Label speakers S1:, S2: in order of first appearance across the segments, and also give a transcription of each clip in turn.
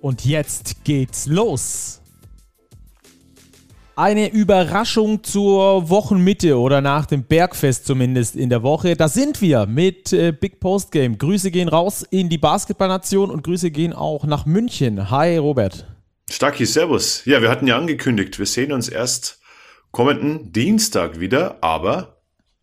S1: Und jetzt geht's los. Eine Überraschung zur Wochenmitte oder nach dem Bergfest zumindest in der Woche. Da sind wir mit äh, Big Post Game. Grüße gehen raus in die Basketballnation und Grüße gehen auch nach München. Hi Robert.
S2: Stacki, Servus. Ja, wir hatten ja angekündigt, wir sehen uns erst kommenden Dienstag wieder, aber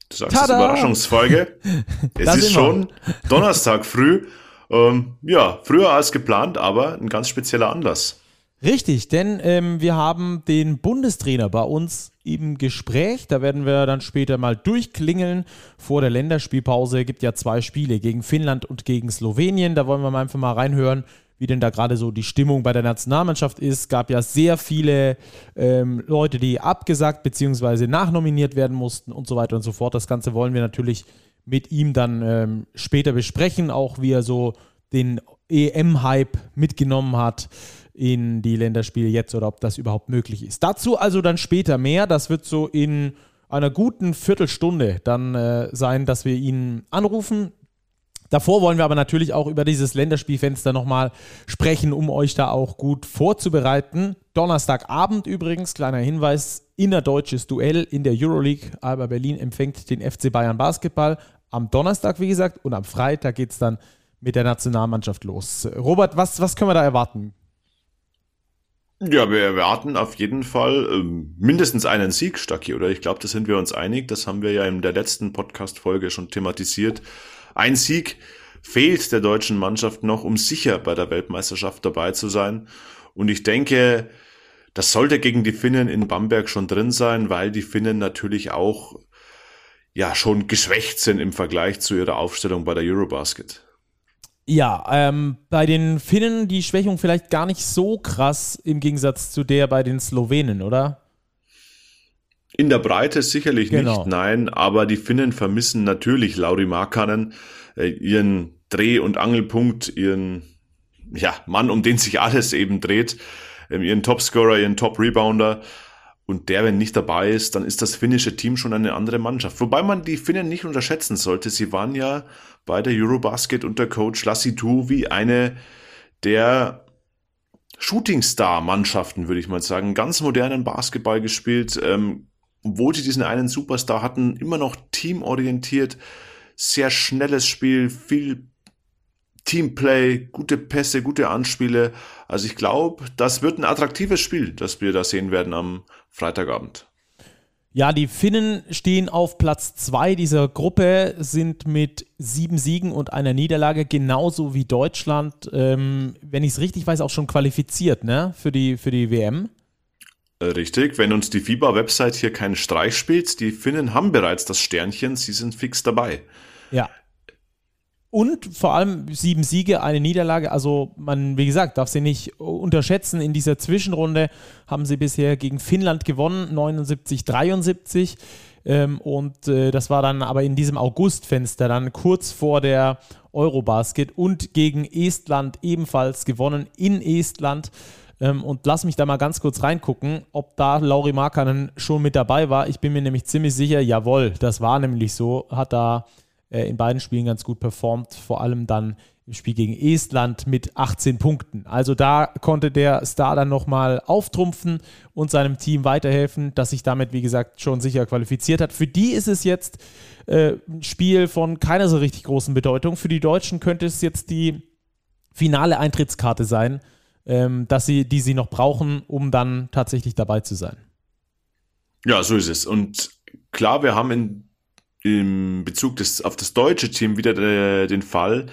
S2: du sagst Tada! Überraschungsfolge. es ist schon Donnerstag früh. Ähm, ja, früher als geplant, aber ein ganz spezieller Anlass.
S1: Richtig, denn ähm, wir haben den Bundestrainer bei uns im Gespräch. Da werden wir dann später mal durchklingeln. Vor der Länderspielpause gibt ja zwei Spiele gegen Finnland und gegen Slowenien. Da wollen wir mal einfach mal reinhören, wie denn da gerade so die Stimmung bei der Nationalmannschaft ist. Gab ja sehr viele ähm, Leute, die abgesagt bzw. nachnominiert werden mussten und so weiter und so fort. Das Ganze wollen wir natürlich mit ihm dann ähm, später besprechen, auch wie er so den EM-Hype mitgenommen hat in die Länderspiele jetzt oder ob das überhaupt möglich ist. Dazu also dann später mehr. Das wird so in einer guten Viertelstunde dann äh, sein, dass wir ihn anrufen. Davor wollen wir aber natürlich auch über dieses Länderspielfenster nochmal sprechen, um euch da auch gut vorzubereiten. Donnerstagabend übrigens, kleiner Hinweis, innerdeutsches Duell in der Euroleague. Alba Berlin empfängt den FC Bayern Basketball am Donnerstag, wie gesagt, und am Freitag geht es dann mit der Nationalmannschaft los. Robert, was, was können wir da erwarten?
S2: Ja, wir erwarten auf jeden Fall ähm, mindestens einen Sieg, Stacki, oder? Ich glaube, da sind wir uns einig. Das haben wir ja in der letzten Podcast-Folge schon thematisiert. Ein Sieg fehlt der deutschen Mannschaft noch, um sicher bei der Weltmeisterschaft dabei zu sein. Und ich denke, das sollte gegen die Finnen in Bamberg schon drin sein, weil die Finnen natürlich auch ja schon geschwächt sind im Vergleich zu ihrer Aufstellung bei der Eurobasket.
S1: Ja, ähm, bei den Finnen die Schwächung vielleicht gar nicht so krass im Gegensatz zu der bei den Slowenen, oder?
S2: In der Breite sicherlich genau. nicht, nein, aber die Finnen vermissen natürlich Lauri Markkanen, äh, ihren Dreh- und Angelpunkt, ihren ja, Mann, um den sich alles eben dreht, äh, ihren Topscorer, ihren Top-Rebounder. Und der, wenn nicht dabei ist, dann ist das finnische Team schon eine andere Mannschaft. Wobei man die Finnen nicht unterschätzen sollte. Sie waren ja bei der Eurobasket unter Coach Lassi wie eine der Shootingstar-Mannschaften, würde ich mal sagen. Ganz modernen Basketball gespielt. Ähm, obwohl sie diesen einen Superstar hatten, immer noch teamorientiert. Sehr schnelles Spiel, viel Teamplay, gute Pässe, gute Anspiele. Also ich glaube, das wird ein attraktives Spiel, das wir da sehen werden am Freitagabend.
S1: Ja, die Finnen stehen auf Platz 2 dieser Gruppe, sind mit sieben Siegen und einer Niederlage genauso wie Deutschland, ähm, wenn ich es richtig weiß, auch schon qualifiziert ne? für, die, für die WM.
S2: Äh, richtig, wenn uns die FIBA-Website hier keinen Streich spielt, die Finnen haben bereits das Sternchen, sie sind fix dabei.
S1: Ja, und vor allem sieben Siege, eine Niederlage. Also man, wie gesagt, darf sie nicht unterschätzen. In dieser Zwischenrunde haben sie bisher gegen Finnland gewonnen, 79, 73. Ähm, und äh, das war dann aber in diesem Augustfenster, dann kurz vor der Eurobasket und gegen Estland ebenfalls gewonnen in Estland. Ähm, und lass mich da mal ganz kurz reingucken, ob da Lauri Markkanen schon mit dabei war. Ich bin mir nämlich ziemlich sicher, jawohl, das war nämlich so. Hat da in beiden Spielen ganz gut performt, vor allem dann im Spiel gegen Estland mit 18 Punkten. Also da konnte der Star dann nochmal auftrumpfen und seinem Team weiterhelfen, das sich damit, wie gesagt, schon sicher qualifiziert hat. Für die ist es jetzt äh, ein Spiel von keiner so richtig großen Bedeutung. Für die Deutschen könnte es jetzt die finale Eintrittskarte sein, ähm, dass sie, die sie noch brauchen, um dann tatsächlich dabei zu sein.
S2: Ja, so ist es. Und klar, wir haben in im Bezug des, auf das deutsche Team wieder de, den Fall,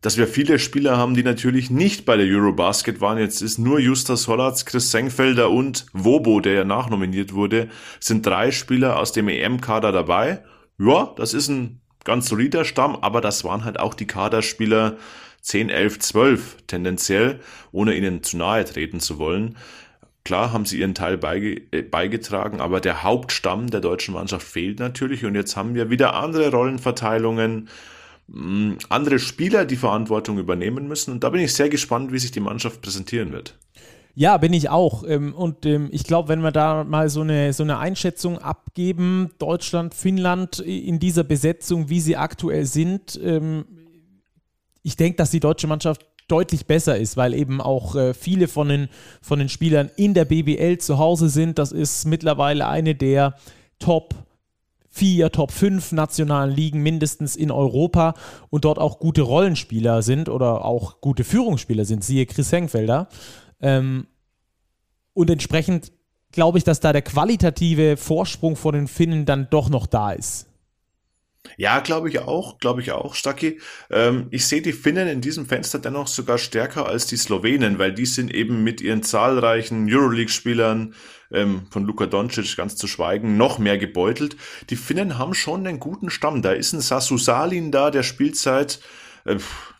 S2: dass wir viele Spieler haben, die natürlich nicht bei der Eurobasket waren. Jetzt ist nur Justas Hollatz, Chris Sengfelder und Wobo, der ja nachnominiert wurde, sind drei Spieler aus dem EM-Kader dabei. Ja, das ist ein ganz solider Stamm, aber das waren halt auch die Kaderspieler 10, 11, 12 tendenziell, ohne ihnen zu nahe treten zu wollen. Klar haben sie ihren Teil beige, äh, beigetragen, aber der Hauptstamm der deutschen Mannschaft fehlt natürlich und jetzt haben wir wieder andere Rollenverteilungen, mh, andere Spieler, die Verantwortung übernehmen müssen und da bin ich sehr gespannt, wie sich die Mannschaft präsentieren wird.
S1: Ja, bin ich auch. Ähm, und ähm, ich glaube, wenn wir da mal so eine, so eine Einschätzung abgeben, Deutschland, Finnland in dieser Besetzung, wie sie aktuell sind, ähm, ich denke, dass die deutsche Mannschaft deutlich besser ist, weil eben auch äh, viele von den, von den Spielern in der BBL zu Hause sind. Das ist mittlerweile eine der Top vier, Top 5 nationalen Ligen mindestens in Europa und dort auch gute Rollenspieler sind oder auch gute Führungsspieler sind, siehe Chris Hengfelder. Ähm, und entsprechend glaube ich, dass da der qualitative Vorsprung von den Finnen dann doch noch da ist.
S2: Ja, glaube ich auch, glaube ich auch, Stacki. Ähm, ich sehe die Finnen in diesem Fenster dennoch sogar stärker als die Slowenen, weil die sind eben mit ihren zahlreichen Euroleague-Spielern, ähm, von Luka Doncic ganz zu schweigen, noch mehr gebeutelt. Die Finnen haben schon einen guten Stamm. Da ist ein Sasu Salin da, der Spielzeit äh,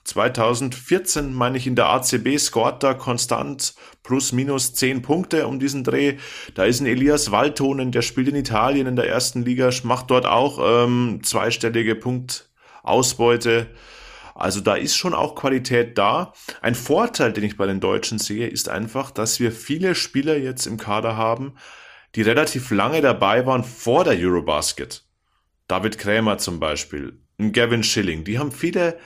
S2: 2014, meine ich, in der ACB scoret da konstant plus minus 10 Punkte um diesen Dreh. Da ist ein Elias Waltonen, der spielt in Italien in der ersten Liga, macht dort auch ähm, zweistellige Punktausbeute. Also da ist schon auch Qualität da. Ein Vorteil, den ich bei den Deutschen sehe, ist einfach, dass wir viele Spieler jetzt im Kader haben, die relativ lange dabei waren vor der Eurobasket. David Krämer zum Beispiel, Gavin Schilling, die haben viele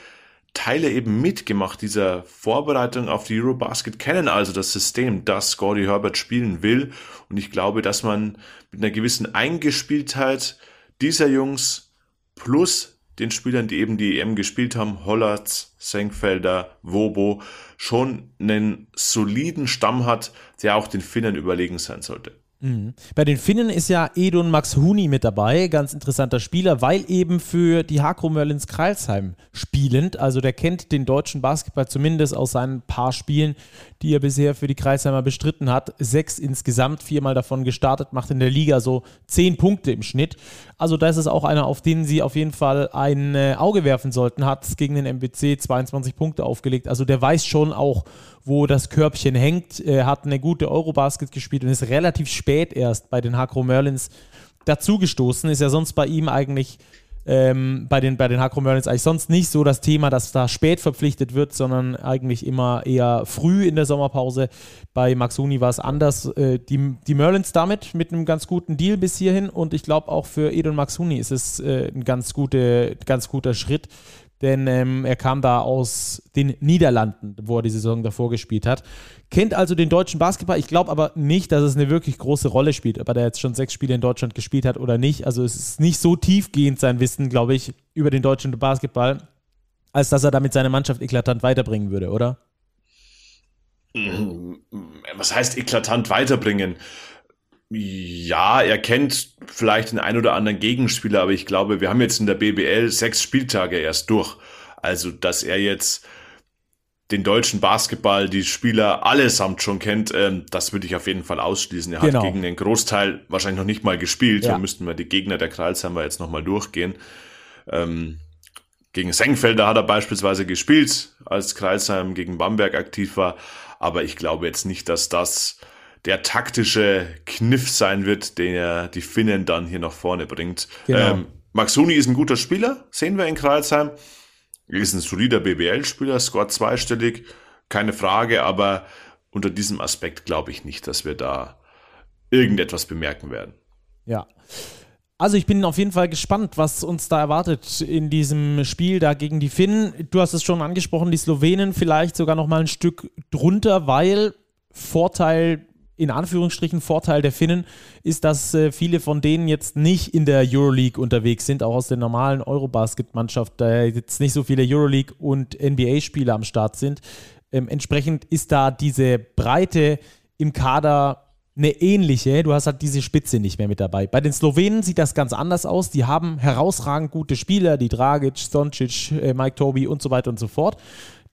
S2: Teile eben mitgemacht dieser Vorbereitung auf die Eurobasket, kennen also das System, das Gordy Herbert spielen will. Und ich glaube, dass man mit einer gewissen Eingespieltheit dieser Jungs plus den Spielern, die eben die EM gespielt haben, Hollatz, Senkfelder, Wobo, schon einen soliden Stamm hat, der auch den Finnern überlegen sein sollte.
S1: Mhm. Bei den Finnen ist ja Edun Max Huni mit dabei, ganz interessanter Spieler, weil eben für die Hakro Merlins Kreilsheim spielend, also der kennt den deutschen Basketball zumindest aus seinen paar Spielen, die er bisher für die Kreisheimer bestritten hat. Sechs insgesamt, viermal davon gestartet, macht in der Liga so zehn Punkte im Schnitt. Also da ist es auch einer, auf den sie auf jeden Fall ein äh, Auge werfen sollten, hat gegen den MBC 22 Punkte aufgelegt. Also der weiß schon auch, wo das Körbchen hängt. Er hat eine gute Eurobasket gespielt und ist relativ spät erst bei den Hakro Merlins dazugestoßen. Ist ja sonst bei ihm eigentlich ähm, bei den, bei den Hakro Merlins eigentlich sonst nicht so das Thema, dass da spät verpflichtet wird, sondern eigentlich immer eher früh in der Sommerpause. Bei Maxuni war es anders. Äh, die, die Merlins damit mit einem ganz guten Deal bis hierhin und ich glaube auch für Edon Maxuni ist es äh, ein ganz, gute, ganz guter Schritt denn ähm, er kam da aus den Niederlanden, wo er die Saison davor gespielt hat. Kennt also den deutschen Basketball. Ich glaube aber nicht, dass es eine wirklich große Rolle spielt, ob er jetzt schon sechs Spiele in Deutschland gespielt hat oder nicht. Also es ist nicht so tiefgehend sein Wissen, glaube ich, über den deutschen Basketball, als dass er damit seine Mannschaft eklatant weiterbringen würde, oder?
S2: Was heißt eklatant weiterbringen? Ja, er kennt vielleicht den ein oder anderen Gegenspieler, aber ich glaube, wir haben jetzt in der BBL sechs Spieltage erst durch. Also, dass er jetzt den deutschen Basketball, die Spieler allesamt schon kennt, ähm, das würde ich auf jeden Fall ausschließen. Er genau. hat gegen den Großteil wahrscheinlich noch nicht mal gespielt. Ja. Da müssten wir die Gegner der Kralsheimer jetzt nochmal durchgehen. Ähm, gegen Senkfelder hat er beispielsweise gespielt, als Kreisheim gegen Bamberg aktiv war. Aber ich glaube jetzt nicht, dass das der taktische Kniff sein wird, den er die Finnen dann hier nach vorne bringt. Genau. Ähm, Maxuni ist ein guter Spieler, sehen wir in Kreilsheim. Er ist ein solider BBL-Spieler, scoret zweistellig, keine Frage, aber unter diesem Aspekt glaube ich nicht, dass wir da irgendetwas bemerken werden.
S1: Ja. Also ich bin auf jeden Fall gespannt, was uns da erwartet in diesem Spiel da gegen die Finnen. Du hast es schon angesprochen, die Slowenen vielleicht sogar noch mal ein Stück drunter, weil Vorteil in Anführungsstrichen Vorteil der Finnen ist, dass äh, viele von denen jetzt nicht in der Euroleague unterwegs sind, auch aus der normalen Eurobasket-Mannschaft, da jetzt nicht so viele Euroleague- und NBA-Spieler am Start sind. Ähm, entsprechend ist da diese Breite im Kader eine ähnliche. Du hast halt diese Spitze nicht mehr mit dabei. Bei den Slowenen sieht das ganz anders aus. Die haben herausragend gute Spieler, die Dragic, Stoncic, äh, Mike Toby und so weiter und so fort.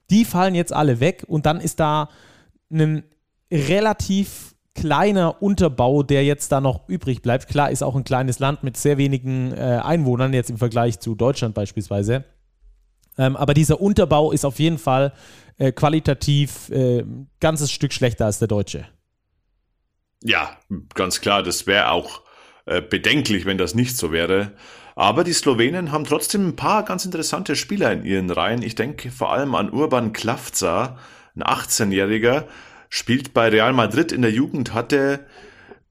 S1: Die fallen jetzt alle weg und dann ist da ein relativ kleiner Unterbau, der jetzt da noch übrig bleibt. Klar, ist auch ein kleines Land mit sehr wenigen äh, Einwohnern, jetzt im Vergleich zu Deutschland beispielsweise. Ähm, aber dieser Unterbau ist auf jeden Fall äh, qualitativ äh, ein ganzes Stück schlechter als der deutsche.
S2: Ja, ganz klar, das wäre auch äh, bedenklich, wenn das nicht so wäre. Aber die Slowenen haben trotzdem ein paar ganz interessante Spieler in ihren Reihen. Ich denke vor allem an Urban Klavza, ein 18-Jähriger, spielt bei Real Madrid in der Jugend, hatte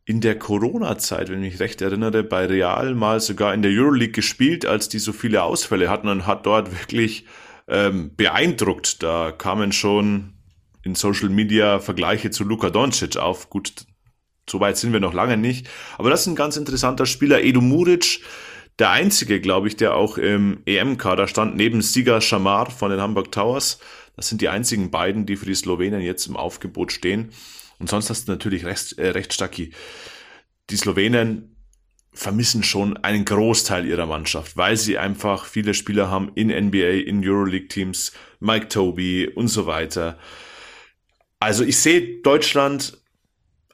S2: in der Corona-Zeit, wenn ich mich recht erinnere, bei Real mal sogar in der Euroleague gespielt, als die so viele Ausfälle hatten und hat dort wirklich ähm, beeindruckt. Da kamen schon in Social Media Vergleiche zu Luka Doncic auf. Gut, so weit sind wir noch lange nicht. Aber das ist ein ganz interessanter Spieler. Edu Muric, der einzige, glaube ich, der auch im EM-Kader stand, neben Siga Shamar von den Hamburg Towers. Das sind die einzigen beiden, die für die Slowenen jetzt im Aufgebot stehen. Und sonst hast du natürlich recht, äh, recht Stacki. Die Slowenen vermissen schon einen Großteil ihrer Mannschaft, weil sie einfach viele Spieler haben in NBA, in Euroleague-Teams, Mike Toby und so weiter. Also ich sehe Deutschland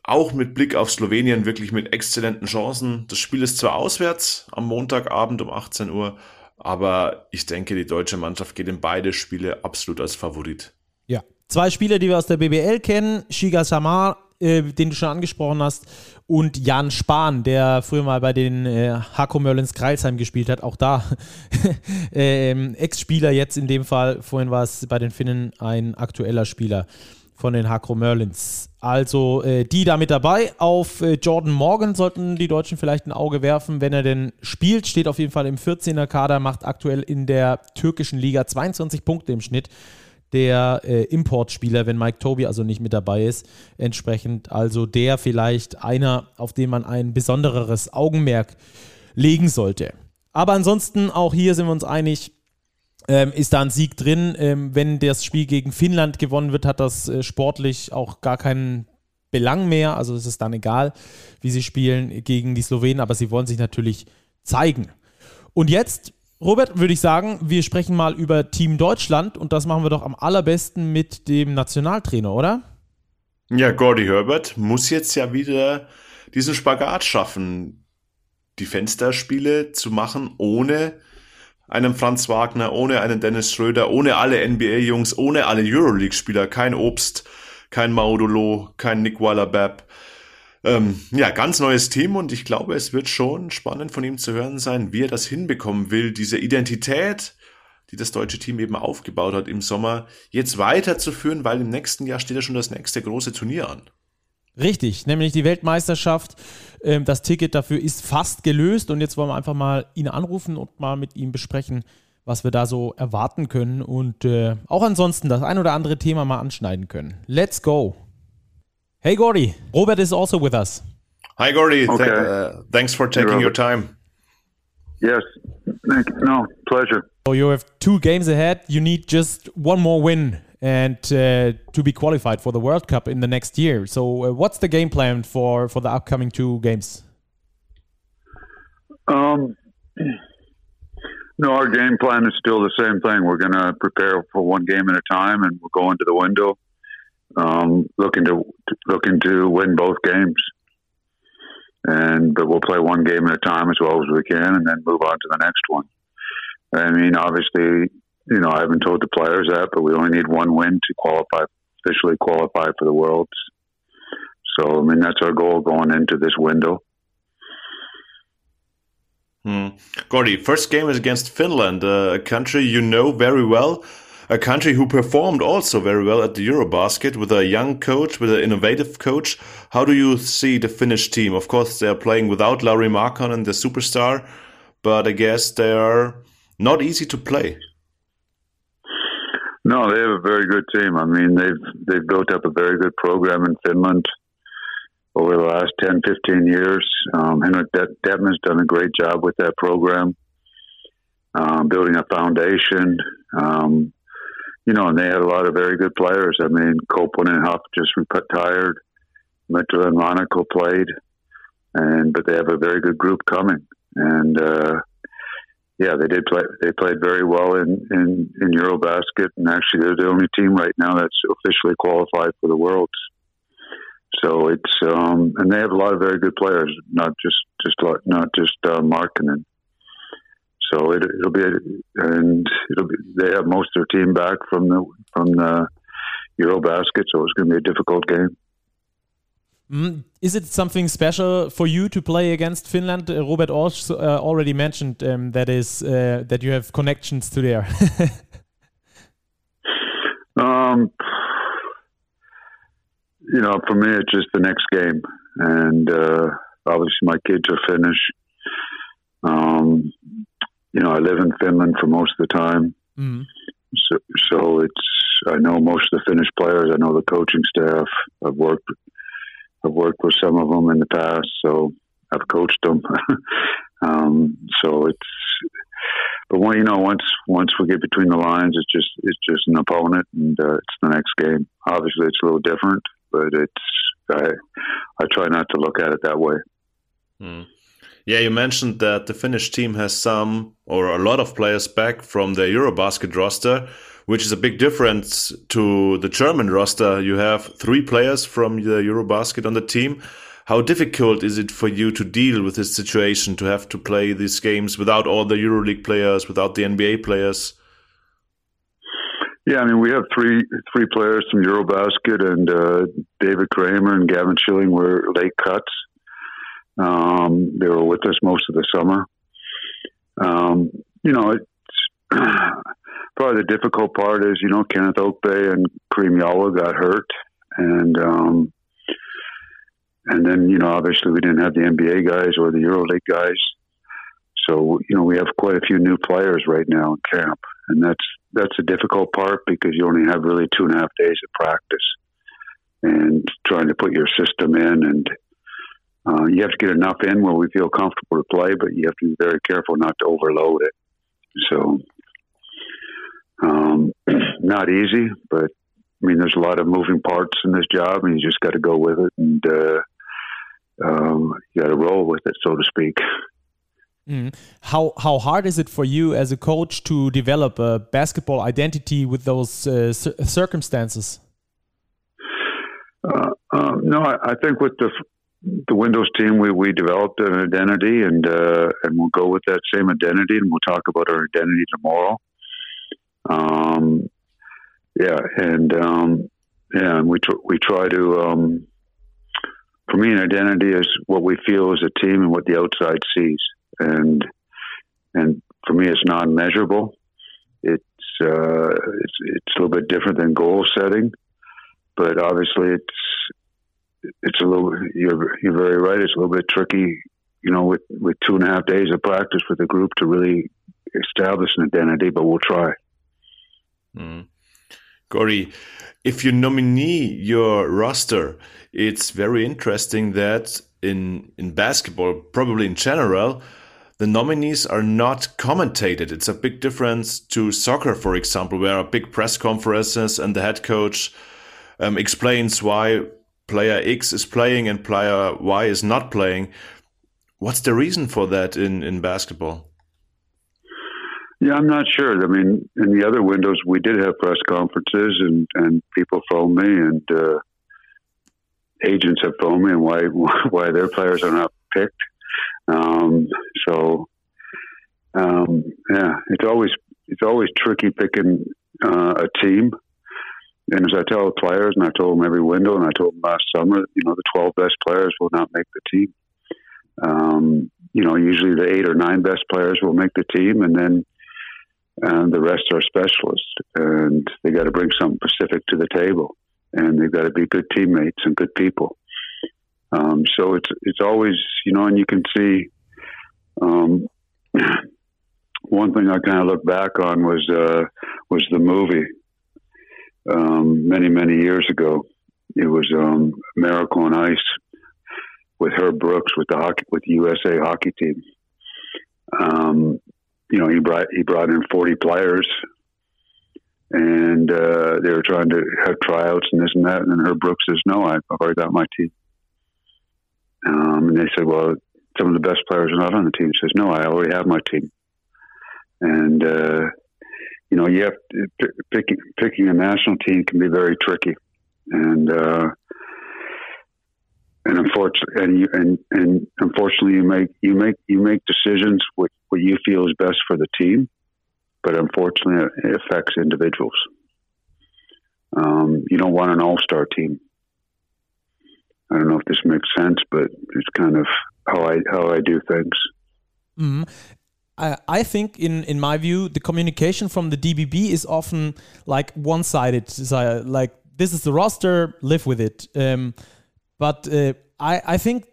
S2: auch mit Blick auf Slowenien wirklich mit exzellenten Chancen. Das Spiel ist zwar auswärts am Montagabend um 18 Uhr, aber ich denke, die deutsche Mannschaft geht in beide Spiele absolut als Favorit.
S1: Ja, zwei Spieler, die wir aus der BBL kennen, Shiga Samar, äh, den du schon angesprochen hast, und Jan Spahn, der früher mal bei den äh, Hako Merlins Kreilsheim gespielt hat, auch da äh, Ex-Spieler jetzt in dem Fall, vorhin war es bei den Finnen ein aktueller Spieler von den Hakro Merlins. Also äh, die da mit dabei. Auf äh, Jordan Morgan sollten die Deutschen vielleicht ein Auge werfen, wenn er denn spielt. Steht auf jeden Fall im 14er Kader, macht aktuell in der türkischen Liga 22 Punkte im Schnitt. Der äh, Importspieler, wenn Mike Toby also nicht mit dabei ist, entsprechend also der vielleicht einer, auf den man ein besondereres Augenmerk legen sollte. Aber ansonsten auch hier sind wir uns einig, ähm, ist da ein Sieg drin. Ähm, wenn das Spiel gegen Finnland gewonnen wird, hat das äh, sportlich auch gar keinen Belang mehr. Also es ist dann egal, wie sie spielen gegen die Slowenen, aber sie wollen sich natürlich zeigen. Und jetzt, Robert, würde ich sagen, wir sprechen mal über Team Deutschland und das machen wir doch am allerbesten mit dem Nationaltrainer, oder?
S2: Ja, Gordy Herbert muss jetzt ja wieder diesen Spagat schaffen, die Fensterspiele zu machen, ohne einem Franz Wagner, ohne einen Dennis Schröder, ohne alle NBA-Jungs, ohne alle Euroleague-Spieler, kein Obst, kein Maudolo, kein Nick Waller-Babb. Ähm, ja, ganz neues Team und ich glaube, es wird schon spannend von ihm zu hören sein, wie er das hinbekommen will, diese Identität, die das deutsche Team eben aufgebaut hat im Sommer, jetzt weiterzuführen, weil im nächsten Jahr steht ja schon das nächste große Turnier an.
S1: Richtig, nämlich die Weltmeisterschaft. Ähm, das Ticket dafür ist fast gelöst und jetzt wollen wir einfach mal ihn anrufen und mal mit ihm besprechen, was wir da so erwarten können und äh, auch ansonsten das ein oder andere Thema mal anschneiden können. Let's go. Hey Gordy, Robert is also with us.
S2: Hi Gordy, okay. Th uh, thanks for taking your time.
S3: Yes, no, pleasure.
S1: So you have two games ahead. You need just one more win and uh, to be qualified for the World Cup in the next year. So, uh, what's the game plan for for the upcoming two games?
S3: Um, no, our game plan is still the same thing. We're going to prepare for one game at a time, and we're going to the window, um, looking to looking to win both games. And but we'll play one game at a time as well as we can, and then move on to the next one. I mean, obviously, you know, I haven't told the players that, but we only need one win to qualify, officially qualify for the Worlds. So, I mean, that's our goal going into this window.
S2: Hmm. Gordie, first game is against Finland, a country you know very well, a country who performed also very well at the Eurobasket with a young coach, with an innovative coach. How do you see the Finnish team? Of course, they are playing without Larry Lauri Markkanen, the superstar, but I guess they are not easy to play.
S3: No, they have a very good team. I mean, they've they've built up a very good program in Finland over the last 10, 15 years. Um, Henrik Dettmann has done a great job with that program, um, building a foundation. Um, you know, and they had a lot of very good players. I mean, Koponen and Huff just retired. Mitchell and Monaco played, and but they have a very good group coming. And uh, yeah, they did play. They played very well in in in EuroBasket, and actually they're the only team right now that's officially qualified for the Worlds. So it's um, and they have a lot of very good players, not just just not just uh, Markkanen. So it, will be and it'll be they have most of their team back from the from the EuroBasket, so it's going to be a difficult game.
S1: Mm, is it something special for you to play against Finland? Uh, Robert Orsch uh, already mentioned um, that is uh, that you have connections to there.
S3: um, you know, for me, it's just the next game, and uh, obviously my kids are Finnish. Um, you know, I live in Finland for most of the time, mm. so so it's I know most of the Finnish players. I know the coaching staff. I've worked I've worked with some of them in the past, so I've coached them. um, so it's, but when you know, once once we get between the lines, it's just it's just an opponent, and uh, it's the next game. Obviously, it's a little different, but it's I I try not to look at it that way.
S2: Mm. Yeah, you mentioned that the Finnish team has some or a lot of players back from the Eurobasket roster which is a big difference to the German roster. You have three players from the Eurobasket on the team. How difficult is it for you to deal with this situation to have to play these games without all the EuroLeague players, without the NBA players?
S3: Yeah, I mean, we have three three players from EuroBasket, and uh, David Kramer and Gavin Schilling were late cuts. Um, they were with us most of the summer. Um, you know, it's probably the difficult part is, you know, Kenneth Ogbe and Karim Jallow got hurt. And, um, and then, you know, obviously we didn't have the NBA guys or the EuroLeague guys. So, you know, we have quite a few new players right now in camp. And that's, that's a difficult part because you only have really two and a half days of practice and trying to put your system in and, uh, you have to get enough in where we feel comfortable to play, but you have to be very careful not to overload it. So um, not easy, but I mean, there's a lot of moving parts in this job, and you just got to go with it, and uh, um, you got to roll with it, so to speak.
S1: Mm. How how hard is it for you as a coach to develop a basketball identity with those uh, circumstances?
S3: Uh, uh, no, I, I, think with the the Windows team, we, we developed an identity, and uh, and we'll go with that same identity, and we'll talk about our identity tomorrow. Um, yeah, and um, yeah, and we tr- we try to. Um, for me, an identity is what we feel as a team and what the outside sees, and and for me, it's non-measurable. It's uh, it's it's a little bit different than goal setting, but obviously, it's it's a little. You're you're very right. It's a little bit tricky, you know, with with two and a half days of practice with the group to really establish an identity. But we'll try.
S2: Mm. If you nominee your roster, it's very interesting that in in basketball, probably in general, the nominees are not commentated. It's a big difference to soccer, for example, where a big press conferences and the head coach um, explains why player X is playing and player Y is not playing. What's the reason for that in, in basketball?
S3: Yeah, I'm not sure. I mean, in the other windows, we did have press conferences, and and people phone me, and uh, agents have phoned me, and why why their players are not picked. Um, so, um, yeah, it's always it's always tricky picking uh, a team. And as I tell the players, and I told them every window, and I told them last summer, you know, the 12 best players will not make the team. Um, you know, usually the eight or nine best players will make the team, and then and the rest are specialists, and they got to bring something specific to the table, and they've got to be good teammates and good people. Um, so it's it's always you know, and you can see. Um, one thing I kind of look back on was uh, was the movie um, many many years ago. It was um, Miracle on Ice with Herb Brooks with the hockey with the USA hockey team. Um, you know, he brought he brought in forty players, and uh, they were trying to have tryouts and this and that. And Herb Brooks says, "No, I've already got my team." Um, and they said, "Well, some of the best players are not on the team." He says, "No, I already have my team." And uh, you know, you have to, picking picking a national team can be very tricky, and uh, and unfortunately, and you and, and unfortunately, you make you make you make decisions what what you feel is best for the team, but unfortunately, it affects individuals. Um, you don't want an all star team. I don't know if this makes sense, but it's kind of how I how I do things.
S1: Mm-hmm. I, I think, in in my view, the communication from the DBB is often like one sided. Like this is the roster, live with it. Um, but uh, I I think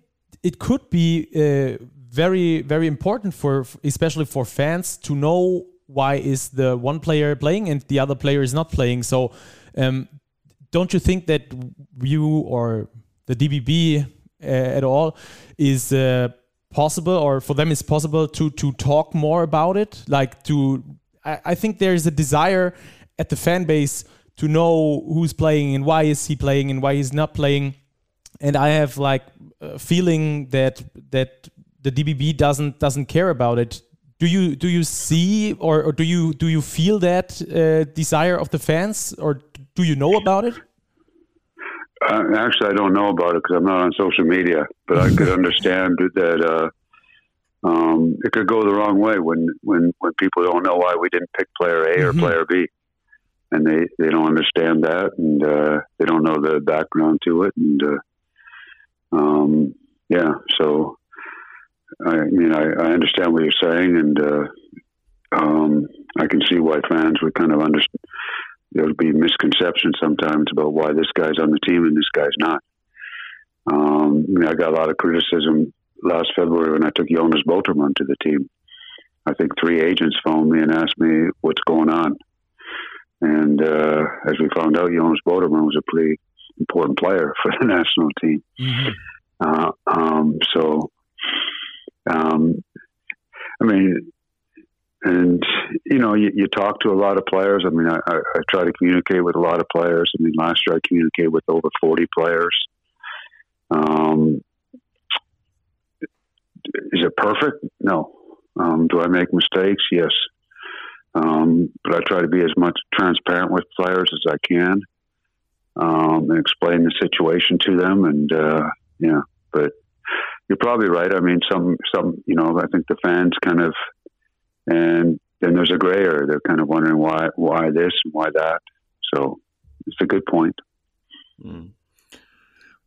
S1: it could be uh, very very important for especially for fans to know why is the one player playing and the other player is not playing. So um, don't you think that you or the DBB uh, at all is uh, possible, or for them is possible to to talk more about it? Like to, I, I think there is a desire at the fan base to know who's playing and why is he playing and why he's not playing. And I have like a feeling that that the DBB doesn't doesn't care about it. Do you do you see or, or do you do you feel that uh, desire of the fans or do you know about it?
S3: Uh, actually, I don't know about it because I'm not on social media, but I could understand that uh, um, it could go the wrong way when, when, when people don't know why we didn't pick player A or mm-hmm. player B, and they, they don't understand that, and uh, they don't know the background to it, and uh, um, yeah, so I mean I, I understand what you're saying, and uh, um, I can see why fans would kind of understand there'll be misconceptions sometimes about why this guy's on the team and this guy's not. Um, I, mean, I got a lot of criticism last February when I took Jonas Bottermann to the team. I think three agents phoned me and asked me what's going on. And uh, as we found out, Jonas Bottermann was a pretty important player for the national team. Mm-hmm. Uh, um, so, um, I mean, and you know, you, you, talk to a lot of players. I mean, I, I, I, try to communicate with a lot of players. I mean, last year I communicated with over forty players. Um, is it perfect? No. Um, do I make mistakes? Yes. Um, but I try to be as much transparent with players as I can um, and explain the situation to them. And uh, yeah, but you're probably right. I mean, some some you know, I think the fans kind of and then there's a gray area. They're kind of wondering why why this and why that. So it's a good point. Mm.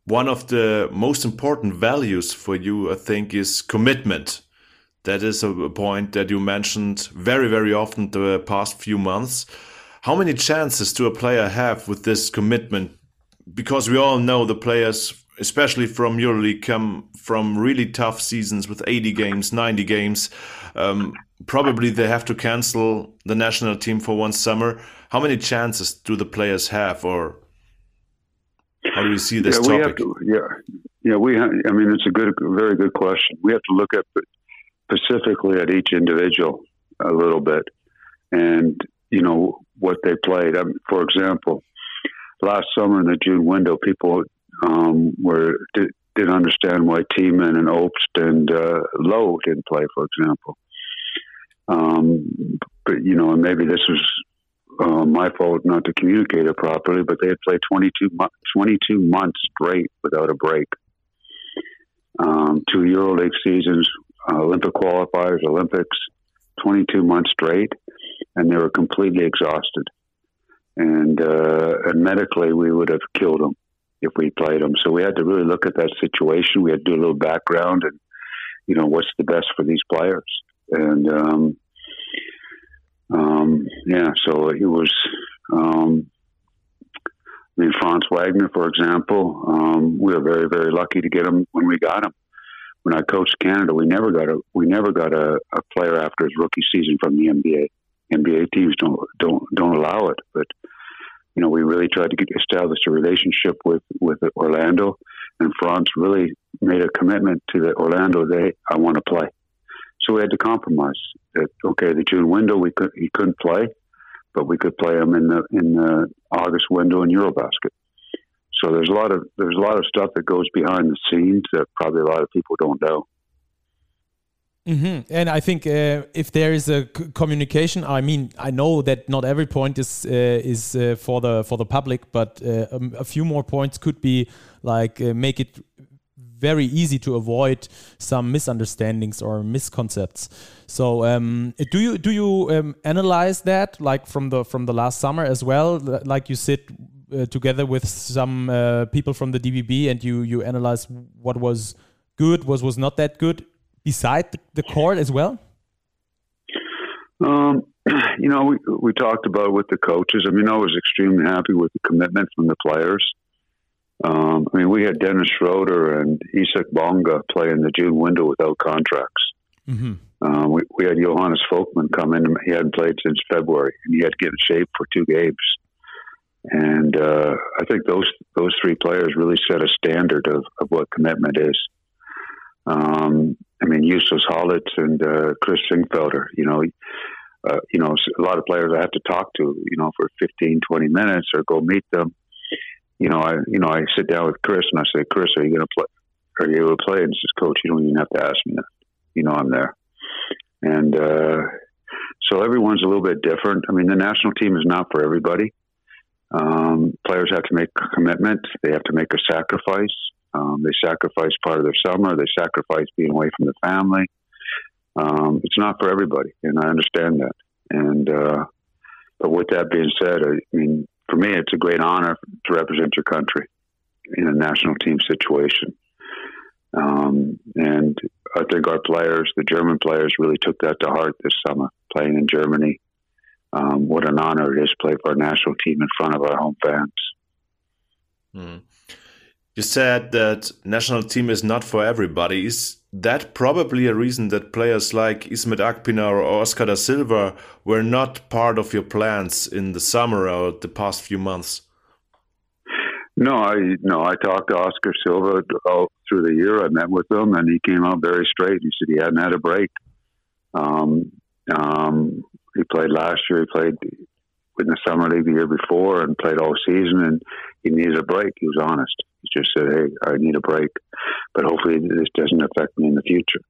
S2: One of the most important values for you, I think, is commitment. That is a point that you mentioned very, very often the past few months. How many chances do a player have with this commitment? Because we all know the players, especially from EuroLeague, come from really tough seasons with 80 games, 90 games. Um, probably they have to cancel the national team for one summer. How many chances do the players have, or how do you see this
S3: yeah,
S2: topic?
S3: To, yeah, yeah, we. Have, I mean, it's a good, very good question. We have to look at specifically at each individual a little bit, and you know what they played. I mean, for example, last summer in the June window, people um, were did, didn't understand why Thiemann and Obst and uh, Lo didn't play, for example. Um, but you know, and maybe this was uh, my fault not to communicate it properly. But they had played 22, 22 months straight without a break. Um, two EuroLeague seasons, uh, Olympic qualifiers, Olympics, 22 months straight, and they were completely exhausted. And, uh, and medically, we would have killed them if we played them. So we had to really look at that situation. We had to do a little background and, you know, what's the best for these players and um, um, yeah, so it was. Um, I mean, Franz Wagner, for example, um, we were very, very lucky to get him when we got him. When I coached Canada, we never got a we never got a, a player after his rookie season from the NBA. NBA teams don't don't don't allow it, but you know we really tried to get establish a relationship with with Orlando, and Franz really made a commitment to the Orlando. They I want to play. So we had to compromise. That okay, the June window we could he couldn't play, but we could play him in the in the August window in EuroBasket. So there's a lot of there's a lot of stuff that goes behind the scenes that probably a lot of people don't know.
S1: Mm-hmm. And I think uh, if there is a communication, I mean, I know that not every point is uh, is uh, for the for the public, but uh, um, a few more points could be like uh, make it very easy to avoid some misunderstandings or misconcepts. So, um, do you do you um, analyze that like from the from the last summer as well? Like you sit uh, together with some people from the DBB and you you analyze what was good, what was not that good, beside the, the court as well?
S3: Um, you know, we we talked about with the coaches. I mean, I was extremely happy with the commitment from the players. Um, I mean, we had Dennis Schroeder and Isaac Bonga play in the June window without contracts. Mm-hmm. Um, we, we had Johannes Voigtmann come in. He hadn't played since February, and he had to get in shape for two games. And uh, I think those those three players really set a standard of, of what commitment is. Um, I mean, Justus Hollatz and uh, Chris Sengfelder, you know, uh, you know, a lot of players I have to talk to, you know, for 15, 20 minutes or go meet them. You know, I, you know, I sit down with Chris and I say, Chris, are you going to play? Are you able to play? And he says, Coach, you don't even have to ask me that. You know, I'm there. And uh, so everyone's a little bit different. I mean, the national team is not for everybody. Um, players have to make a commitment. They have to make a sacrifice. Um, they sacrifice part of their summer. They sacrifice being away from the family. Um, it's not for everybody, and I understand that. And uh, but with that being said, I mean, for me, it's a great honor to represent your country in a national team situation. Um, and I think our players, the German players, really took that to heart this summer, playing in Germany. Um, what an honor it is to play for our national team in front of our home fans.
S2: Mm. You said that national team is not for everybody. Is that probably a reason that players like Ismet Akpinar or Oscar da Silva were not part of your plans in the summer or the past few months?
S3: No, I no, I talked to Oscar Silva all through the year. I met with him, and he came out very straight. He said he hadn't had a break. Um, um, he played last year. He played in the summer league the year before, and played all season. And he needs a break. He was honest. Just said, "Hey, I need a break, but hopefully this doesn't affect me in the future."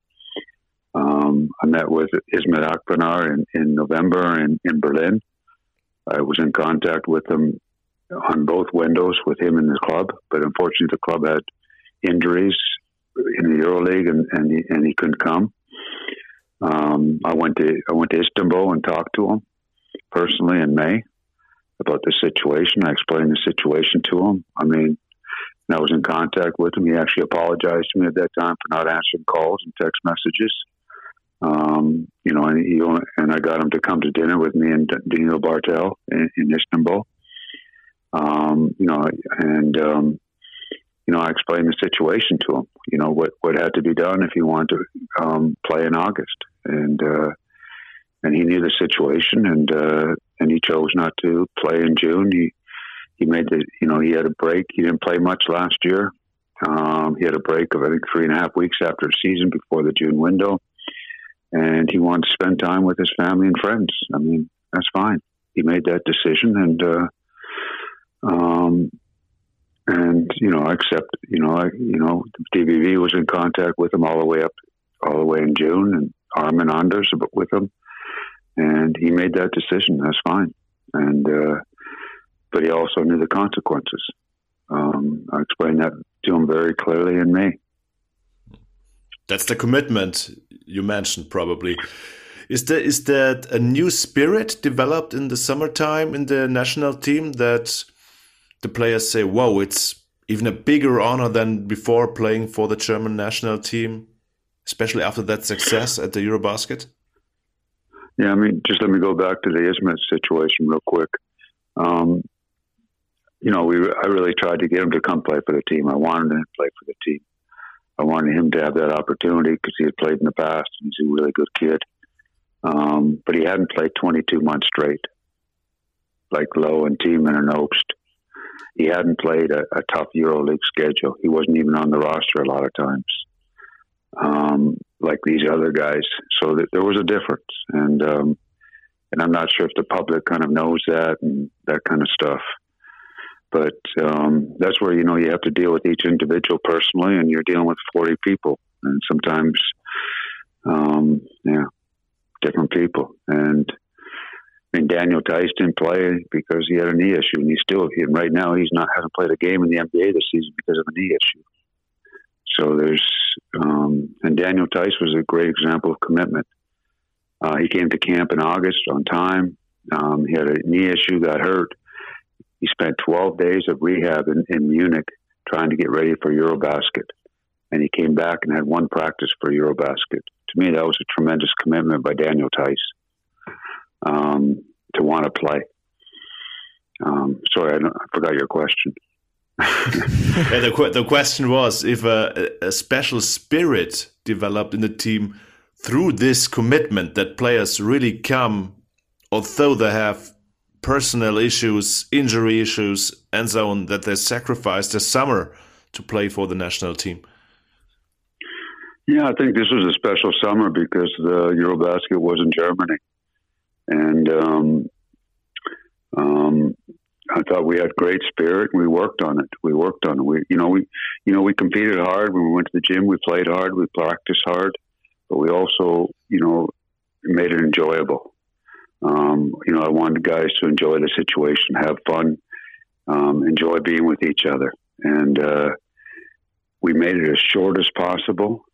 S3: Um, I met with Ismet Akpinar in, in November in, in Berlin. I was in contact with him on both windows with him in the club, but unfortunately the club had injuries in the EuroLeague and and he, and he couldn't come. Um, I went to I went to Istanbul and talked to him personally in May about the situation. I explained the situation to him. I mean, I was in contact with him. He actually apologized to me at that time for not answering calls and text messages. Um, you know, and, he, and I got him to come to dinner with me and Daniel Bartel in, in Istanbul. Um, you know, and um, you know, I explained the situation to him. You know what what had to be done if he wanted to um, play in August, and uh, and he knew the situation, and uh, and he chose not to play in June. He he made the you know he had a break. He didn't play much last year. Um, he had a break of I think three and a half weeks after the season before the June window, and he wanted to spend time with his family and friends. I mean, that's fine. He made that decision, and uh, um, and you know, I accept. You know, I you know, DBB was in contact with him all the way up, all the way in June, and Armin Andres with him, and he made that decision. That's fine, and uh, but he also knew the consequences. Um, I explained that to him very clearly in May.
S2: That's the commitment you mentioned, probably. Is there is that a new spirit developed in the summertime in the national team that the players say, "Whoa, it's even a bigger honor than before playing for the German national team, especially after that success at the Eurobasket."
S3: Yeah, I mean, just let me go back to the Ismet situation real quick. Um, you know, we I really tried to get him to come play for the team. I wanted him to play for the team. I wanted him to have that opportunity because he had played in the past. And he's a really good kid, um, but he hadn't played 22 months straight, like Lo and Thiemann and Obst he hadn't played a, a tough EuroLeague schedule. He wasn't even on the roster a lot of times, um, like these other guys. So th- there was a difference, and um, and I'm not sure if the public kind of knows that and that kind of stuff. But um, that's where you know you have to deal with each individual personally, and you're dealing with 40 people, and sometimes, um, yeah, different people, and I mean, Daniel Theis didn't play because he had a knee issue, and he's still and right now he's not hasn't played a game in the NBA this season because of a knee issue. So there's um, and Daniel Theis was a great example of commitment. Uh, he came to camp in August on time. Um, he had a knee issue, got hurt. He spent 12 days of rehab in, in Munich trying to get ready for Eurobasket. And he came back and had one practice for Eurobasket. To me, that was a tremendous commitment by Daniel Theis um, to want to play. Um, sorry, I, I, forgot your question.
S2: yeah, the, the question was if a, a special spirit developed in the team through this commitment that players really come, although they have personal issues, injury issues, and so on, that they sacrificed their summer to play for the national team.
S3: Yeah, I think this was a special summer because the Eurobasket was in Germany, and um, um, I thought we had great spirit. We worked on it. We worked on it. We, you know, we, you know, we competed hard. When we went to the gym, we played hard. We practiced hard, but we also, you know, made it enjoyable. Um, you know, I wanted guys to enjoy the situation, have fun, um, enjoy being with each other, and uh, we made it as short as possible.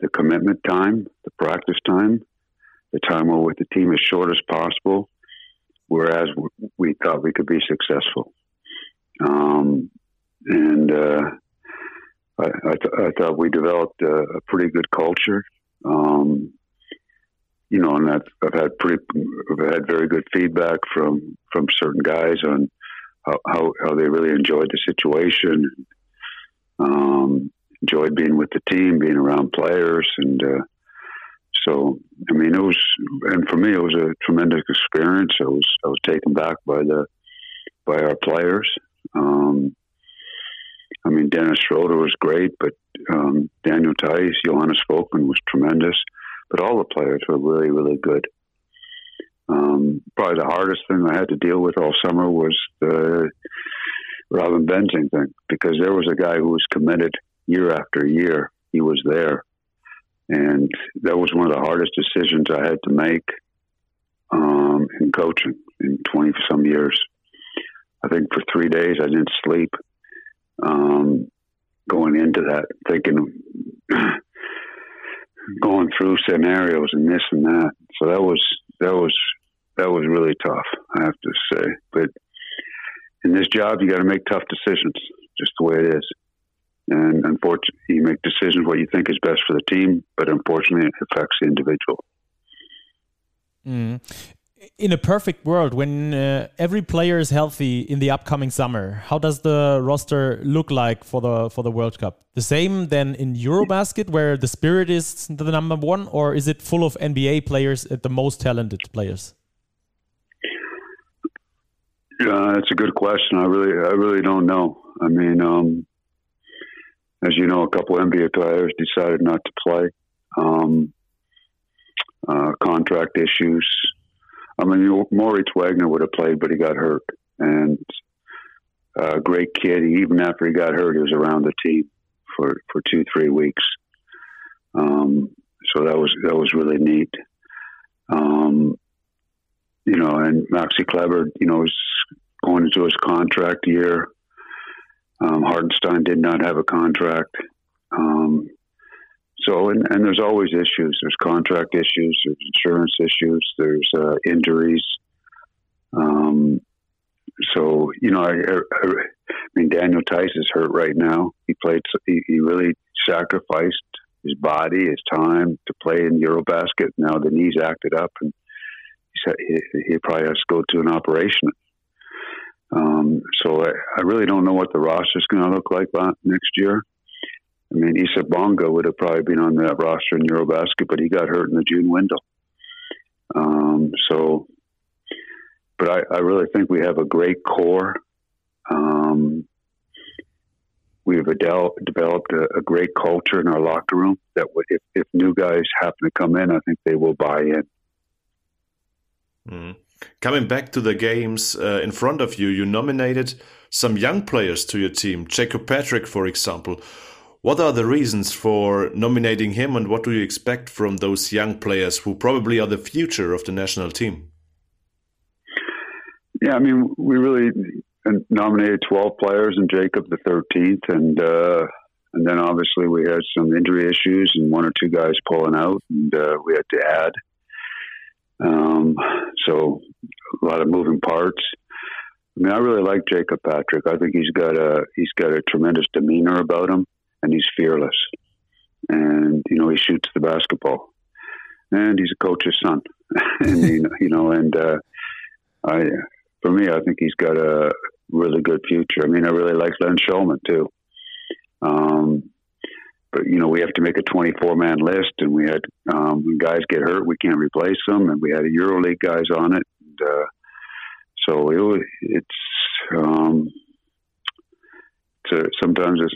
S3: The commitment time, the practice time, the time we're with the team as short as possible whereas we thought we could be successful. Um, and uh, I, I, th- I, thought we developed a, a pretty good culture. Um, you know, and I've, I've, had pretty, I've had very good feedback from from certain guys on how how, how they really enjoyed the situation, um, enjoyed being with the team, being around players, and uh, so, I mean, it was, and for me, it was a tremendous experience. I was, I was taken back by the, by our players. Um, I mean, Dennis Schroeder was great, but um, Daniel Theis, Johannes Voigtmann was tremendous. But all the players were really, really good. Um, probably the hardest thing I had to deal with all summer was the Robin Benzing thing because there was a guy who was committed year after year. He was there, and that was one of the hardest decisions I had to make um, in coaching in 20 some years. I think for three days I didn't sleep um, going into that, thinking, going through scenarios and this and that. So that was, that was, that was really tough, I have to say. But in this job, you got to make tough decisions, just the way it is and unfortunately, you make decisions what you think is best for the team, but unfortunately, it affects the individual.
S1: Mm. In a perfect world, when uh, every player is healthy in the upcoming summer, how does the roster look like for the for the World Cup? The same then in EuroBasket, where the spirit is the number one, or is it full of NBA players, uh, the most talented players?
S3: Yeah, that's a good question. I really, I really don't know. I mean, um, as you know, a couple NBA players decided not to play. Um, uh, contract issues. I mean, Moritz Wagner would have played, but he got hurt. And a uh, great kid. Even after he got hurt, he was around the team for, for two, three weeks. Um, so that was that was really neat. Um, you know, and Maxi Kleber, you know, was going into his contract year. Um, Hartenstein did not have a contract. Um, so, and, and, there's always issues. There's contract issues, there's insurance issues, there's uh, injuries. Um, so, you know, I, I, I, mean, Daniel Theis is hurt right now. He played, he, he really sacrificed his body, his time to play in Eurobasket. Now the knees acted up, and he he, he probably has to go to an operation um, so I, I, really don't know what the roster is going to look like next year. I mean, Isaac Bonga would have probably been on that roster in Eurobasket, but he got hurt in the June window. Um, so, but I, I, really think we have a great core. Um, we've developed a, a, great culture in our locker room that if, if new guys happen to come in, I think they will buy in.
S2: Mm. Coming back to the games uh, in front of you, you nominated some young players to your team, Jacob Patrick, for example. What are the reasons for nominating him, and what do you expect from those young players who probably are the future of the national team?
S3: Yeah, I mean, we really nominated 12 players and Jacob the 13th, and uh, and then obviously we had some injury issues and one or two guys pulling out, and uh, we had to add. Um, so a lot of moving parts. I mean, I really like Jacob Patrick. I think he's got a he's got a tremendous demeanor about him, and he's fearless. And you know, he shoots the basketball, and he's a coach's son. and you know, and uh, I, for me, I think he's got a really good future. I mean, I really like Len Schoormann too. Um, but you know, we have to make a 24 man list, and we had um, when guys get hurt, we can't replace them, and we had a EuroLeague guys on it. And, uh, so it, it's um, it's sometimes it's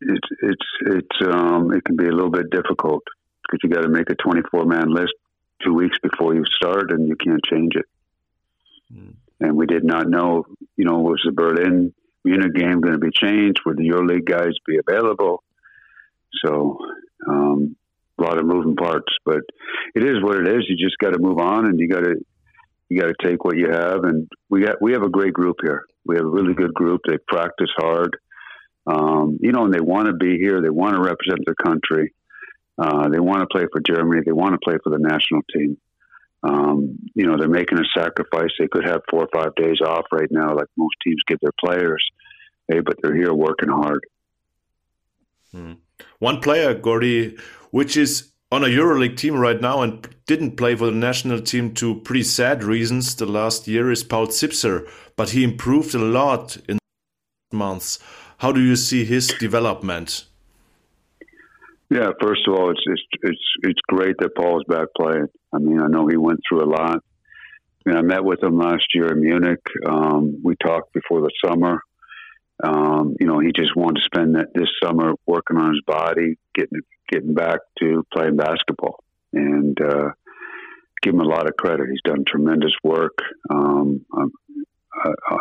S3: it's it's it's um, it can be a little bit difficult because you got to make a 24 man list two weeks before you start, and you can't change it. Mm. And we did not know, you know, was the Berlin Munich game going to be changed? Would the EuroLeague guys be available? So um, a lot of moving parts, but it is what it is. You just got to move on, and you got to you got to take what you have. And we got we have a great group here. We have a really good group. They practice hard, um, you know, and they want to be here. They want to represent their country. Uh, they want to play for Germany. They want to play for the national team. Um, you know, they're making a sacrifice. They could have four or five days off right now, like most teams give their players. Hey, but they're here working hard.
S2: Hmm. One player, Gordie, which is on a EuroLeague team right now and didn't play for the national team to pretty sad reasons the last year is Paul Zipser, but he improved a lot in months. How do you see his development?
S3: Yeah, first of all, it's it's it's it's great that Paul's back playing. I mean, I know he went through a lot. I mean, I met with him last year in Munich. Um, we talked before the summer. Um, you know, he just wanted to spend that this summer working on his body, getting getting back to playing basketball, and uh, give him a lot of credit. He's done tremendous work, um, um,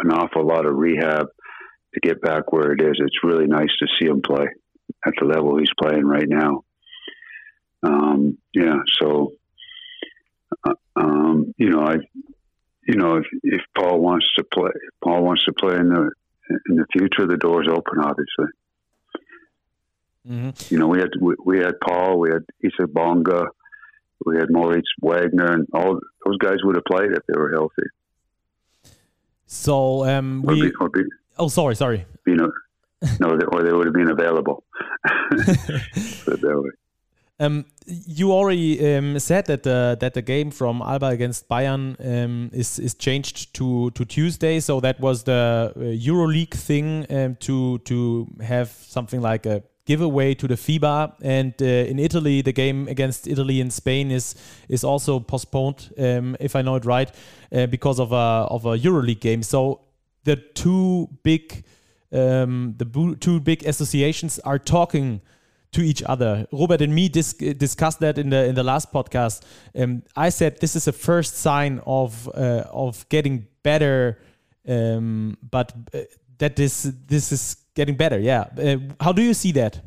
S3: an awful lot of rehab to get back where it is. It's really nice to see him play at the level he's playing right now. Um, yeah, so uh, um, you know, I, you know, if, if Paul wants to play, Paul wants to play in the in the future, the door's open. Obviously, mm-hmm. you know, we had we, we, had Paul, we had Isaac Bonga, we had Moritz Wagner, and all those guys would have played if they were healthy.
S1: So um, we. Or be, or be, oh, sorry, sorry.
S3: You know, no, or they would have been available.
S1: um, you already um, said that the that the game from Alba against Bayern um, is is changed to to Tuesday, so that was the uh, EuroLeague thing um, to to have something like a giveaway to the FIBA. And uh, in Italy, the game against Italy and Spain is is also postponed, um, if I know it right, uh, because of a of a EuroLeague game. So the two big um, the two big associations are talking to each other. Robert and me dis discussed that in the in the last podcast. Um, I said this is a first sign of uh, of getting better, um, but uh, that this this is getting better. Yeah, uh, how do you see that?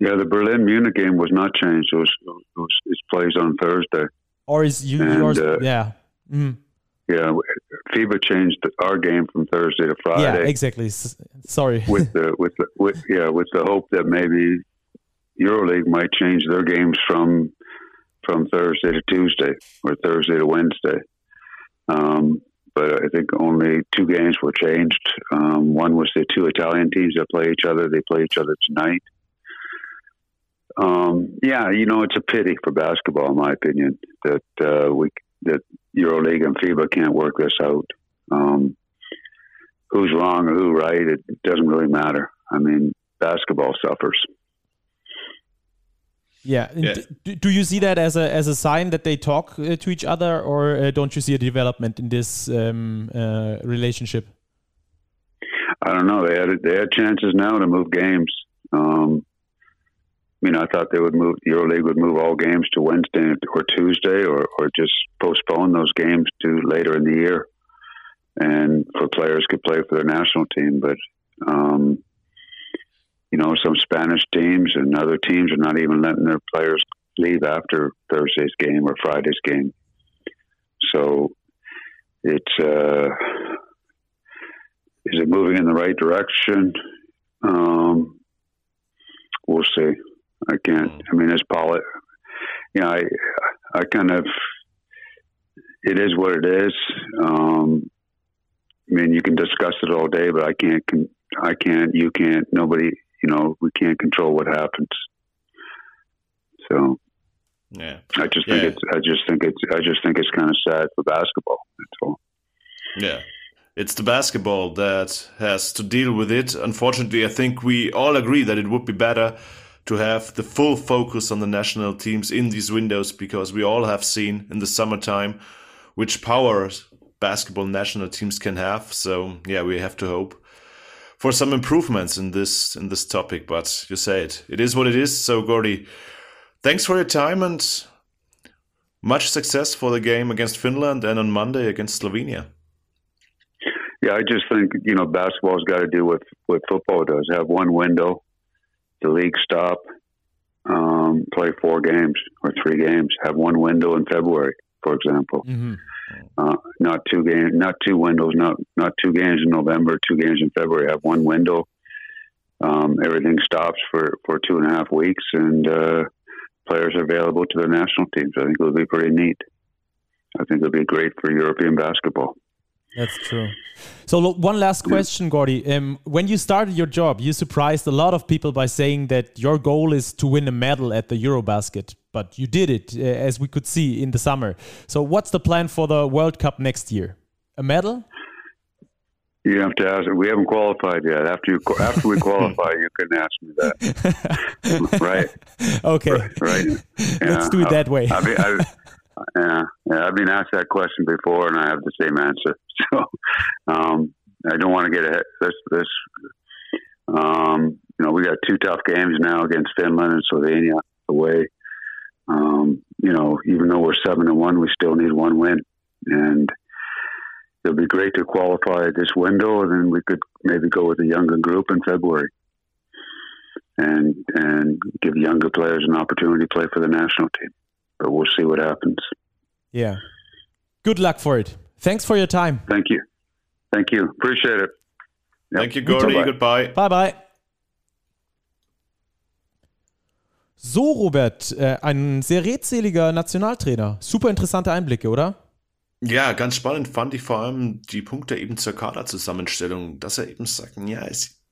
S3: Yeah, the Berlin Munich game was not changed. It was, it, was, it plays on Thursday.
S1: Or is you? And, yours, uh, yeah. Mm.
S3: Yeah, FIBA changed our game from Thursday to Friday.
S1: Yeah, exactly. Sorry.
S3: with the with the with yeah with the hope that maybe EuroLeague might change their games from from Thursday to Tuesday or Thursday to Wednesday. Um, but I think only two games were changed. Um, one was the two Italian teams that play each other. They play each other tonight. Um, yeah, you know, it's a pity for basketball, in my opinion, that uh, we that EuroLeague and FIBA can't work this out. Um, who's wrong or who right? It, it doesn't really matter. I mean, basketball suffers.
S1: Yeah. yeah. Do, do, you see that as a as a sign that they talk uh, to each other, or uh, don't you see a development in this um, uh, relationship?
S3: I don't know. They had they had chances now to move games. Um, Mean, I thought they would move. EuroLeague would move all games to Wednesday or Tuesday, or or just postpone those games to later in the year, and for players could play for their national team. But um, you know, some Spanish teams and other teams are not even letting their players leave after Thursday's game or Friday's game. So it's uh, is it moving in the right direction? Um, we'll see. I can't. Mm. I mean, it's Paul. You know, I I kind of. It is what it is. Um, I mean, you can discuss it all day, but I can't. I can't. You can't. Nobody. You know, we can't control what happens. So,
S2: yeah,
S3: I just think
S2: Yeah.
S3: it's. I just think it's. I just think it's kind of sad for basketball. That's all.
S2: Yeah. It's the basketball that has to deal with it. Unfortunately, I think we all agree that it would be better to have the full focus on the national teams in these windows because we all have seen in the summertime which powers basketball national teams can have. So yeah, we have to hope for some improvements in this in this topic. But you say it, it is what it is. So Gordie, thanks for your time and much success for the game against Finland and on Monday against Slovenia.
S3: Yeah, I just think you know basketball's got to do with what football does. Have one window, the league stop, um, play four games or three games. Have one window in February, for example.
S1: Mhm.
S3: Uh, not two games, not two windows, not not two games in November, two games in February. Have one window. Um, everything stops for for two and a half weeks, and uh, players are available to their national teams. I think it would be pretty neat. I think it would be great for European basketball.
S1: That's true. So, lo- one last question, Gordie. Um, when you started your job, you surprised a lot of people by saying that your goal is to win a medal at the Eurobasket, but you did it, uh, as we could see in the summer. So, what's the plan for the World Cup next year? A medal?
S3: You have to ask. We haven't qualified yet. After you after we qualify, you can ask me that. right,
S1: Okay,
S3: right.
S1: let's do it that way.
S3: I mean, I, yeah, yeah, I've been asked that question before, and I have the same answer. So, um, I don't want to get ahead. This, this, um, you know, we got two tough games now against Finland and Slovenia away. Um, you know, even though we're seven and one, we still need one win, and it'll be great to qualify this window, and then we could maybe go with a younger group in February, and and give younger players an opportunity to play for the national team. But we'll see what happens.
S1: Yeah. Good luck for it. Thanks for your time.
S3: Thank you, thank you, appreciate it. Yep.
S2: Thank you, Gordy. Goodbye.
S1: Bye, bye. So, Robert, äh, ein sehr redseliger Nationaltrainer. Super interessante Einblicke, oder?
S2: Ja, ganz spannend fand ich vor allem die Punkte eben zur Kaderzusammenstellung, dass er eben sagt, ja, es,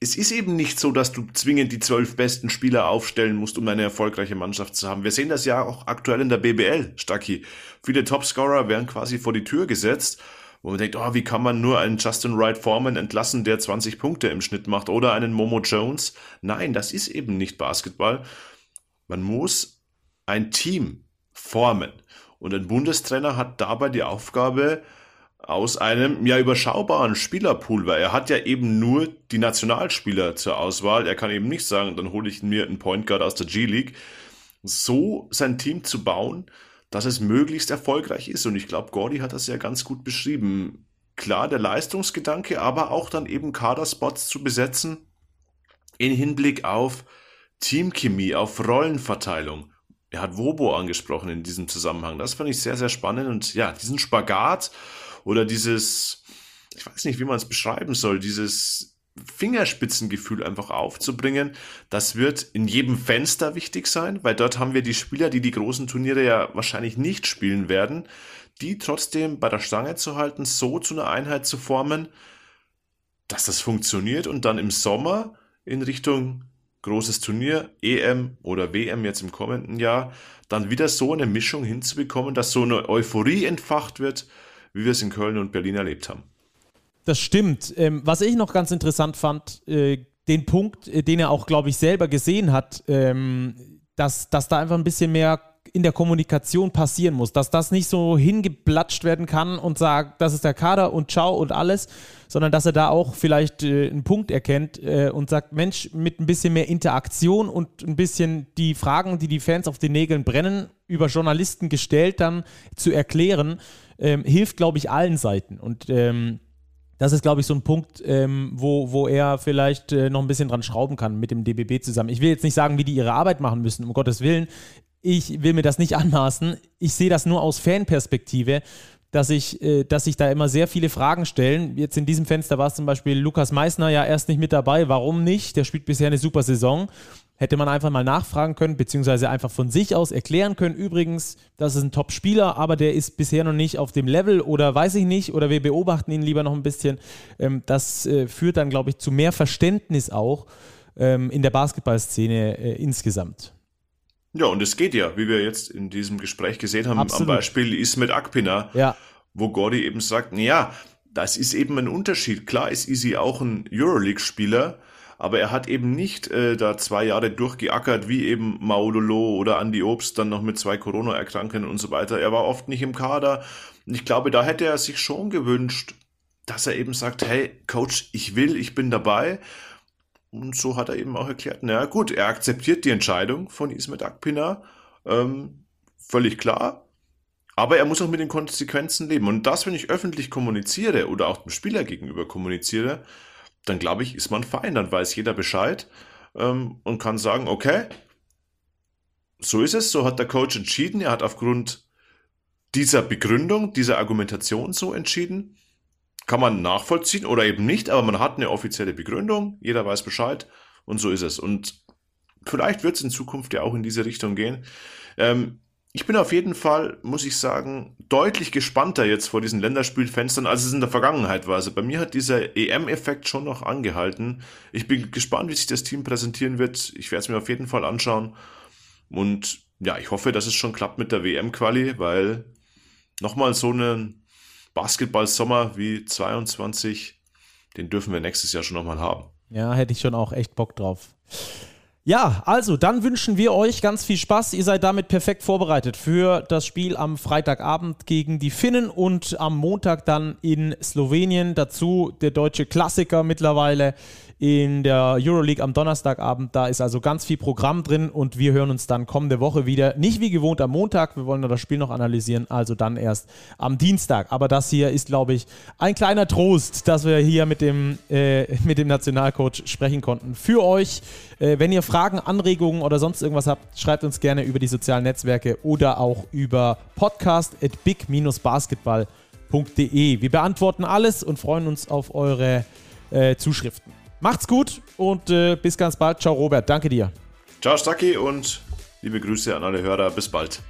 S2: es ist eben nicht so, dass du zwingend die zwölf besten Spieler aufstellen musst, um eine erfolgreiche Mannschaft zu haben. Wir sehen das ja auch aktuell in der BBL, Stacki. Viele Topscorer werden quasi vor die Tür gesetzt, wo man denkt, oh, wie kann man nur einen Justin Wright Foreman entlassen, der 20 Punkte im Schnitt macht oder einen Momo Jones? Nein, das ist eben nicht Basketball. Man muss ein Team formen. Und ein Bundestrainer hat dabei die Aufgabe, aus einem ja überschaubaren Spielerpool, weil er hat ja eben nur die Nationalspieler zur Auswahl. Er kann eben nicht sagen, dann hole ich mir einen Point Guard aus der G-League. So sein Team zu bauen, dass es möglichst erfolgreich ist. Und ich glaube, Gordy hat das ja ganz gut beschrieben. Klar, der Leistungsgedanke, aber auch dann eben Kaderspots zu besetzen in Hinblick auf Teamchemie, auf Rollenverteilung. Er hat Wobo angesprochen in diesem Zusammenhang. Das fand ich sehr, sehr spannend. Und ja, diesen Spagat oder dieses, ich weiß nicht, wie man es beschreiben soll, dieses Fingerspitzengefühl einfach aufzubringen, das wird in jedem Fenster wichtig sein, weil dort haben wir die Spieler, die die großen Turniere ja wahrscheinlich nicht spielen werden, die trotzdem bei der Stange zu halten, so zu einer Einheit zu formen, dass das funktioniert und dann im Sommer in Richtung großes Turnier, EM oder WM jetzt im kommenden Jahr, dann wieder so eine Mischung hinzubekommen, dass so eine Euphorie entfacht wird, wie wir es in Köln und Berlin erlebt haben.
S1: Das stimmt. Ähm, was ich noch ganz interessant fand, äh, den Punkt, äh, den er auch, glaube ich, selber gesehen hat, ähm, dass, dass da einfach ein bisschen mehr in der Kommunikation passieren muss, dass das nicht so hingeplatscht werden kann und sagt, das ist der Kader und ciao und alles, sondern dass er da auch vielleicht äh, einen Punkt erkennt äh, und sagt, Mensch, mit ein bisschen mehr Interaktion und ein bisschen die Fragen, die die Fans auf den Nägeln brennen, über Journalisten gestellt dann zu erklären, ähm, hilft, glaube ich, allen Seiten. Und ähm, das ist, glaube ich, so ein Punkt, ähm, wo, wo er vielleicht äh, noch ein bisschen dran schrauben kann mit dem DBB zusammen. Ich will jetzt nicht sagen, wie die ihre Arbeit machen müssen, um Gottes Willen. Ich will mir das nicht anmaßen. Ich sehe das nur aus Fanperspektive, dass ich, äh, dass sich da immer sehr viele Fragen stellen. Jetzt in diesem Fenster war es zum Beispiel Lukas Meissner ja erst nicht mit dabei. Warum nicht? Der spielt bisher eine super Saison. Hätte man einfach mal nachfragen können, beziehungsweise einfach von sich aus erklären können. Übrigens, das ist ein Top-Spieler, aber der ist bisher noch nicht auf dem Level oder weiß ich nicht, oder wir beobachten ihn lieber noch ein bisschen. Ähm, das äh, führt dann, glaube ich, zu mehr Verständnis auch ähm, in der Basketballszene äh, insgesamt.
S2: Ja, und es geht ja, wie wir jetzt in diesem Gespräch gesehen haben, Absolut. am Beispiel Ismet Akpina, ja. wo Gordy eben sagt, ja, das ist eben ein Unterschied. Klar ist Easy auch ein Euroleague-Spieler, aber er hat eben nicht äh, da zwei Jahre durchgeackert, wie eben Maudolo oder Andy Obst, dann noch mit zwei Corona-Erkrankungen und so weiter. Er war oft nicht im Kader. Und ich glaube, da hätte er sich schon gewünscht, dass er eben sagt, hey, Coach, ich will, ich bin dabei. Und so hat er eben auch erklärt, naja gut, er akzeptiert die Entscheidung von Ismet Akpina, ähm, völlig klar. Aber er muss auch mit den Konsequenzen leben. Und das, wenn ich öffentlich kommuniziere oder auch dem Spieler gegenüber kommuniziere, dann glaube ich, ist man fein, dann weiß jeder Bescheid ähm, und kann sagen, okay, so ist es, so hat der Coach entschieden, er hat aufgrund dieser Begründung, dieser Argumentation so entschieden. Kann man nachvollziehen oder eben nicht, aber man hat eine offizielle Begründung, jeder weiß Bescheid und so ist es. Und vielleicht wird es in Zukunft ja auch in diese Richtung gehen. Ähm, ich bin auf jeden Fall, muss ich sagen, deutlich gespannter jetzt vor diesen Länderspielfenstern, als es in der Vergangenheit war. Also bei mir hat dieser EM-Effekt schon noch angehalten. Ich bin gespannt, wie sich das Team präsentieren wird. Ich werde es mir auf jeden Fall anschauen. Und ja, ich hoffe, dass es schon klappt mit der WM-Quali, weil nochmal so einen Basketball-Sommer wie 22, den dürfen wir nächstes Jahr schon nochmal haben.
S1: Ja, hätte ich schon auch echt Bock drauf. Ja, also dann wünschen wir euch ganz viel Spaß. Ihr seid damit perfekt vorbereitet für das Spiel am Freitagabend gegen die Finnen und am Montag dann in Slowenien. Dazu der deutsche Klassiker mittlerweile in der Euroleague am Donnerstagabend. Da ist also ganz viel Programm drin und wir hören uns dann kommende Woche wieder. Nicht wie gewohnt am Montag, wir wollen das Spiel noch analysieren, also dann erst am Dienstag. Aber das hier ist, glaube ich, ein kleiner Trost, dass wir hier mit dem, äh, mit dem Nationalcoach sprechen konnten. Für euch, äh, wenn ihr Fragen, Anregungen oder sonst irgendwas habt, schreibt uns gerne über die sozialen Netzwerke oder auch über podcast at big-basketball.de. Wir beantworten alles und freuen uns auf eure äh, Zuschriften. Macht's gut und äh, bis ganz bald. Ciao, Robert. Danke dir.
S2: Ciao, Stucky und liebe Grüße an alle Hörer. Bis bald.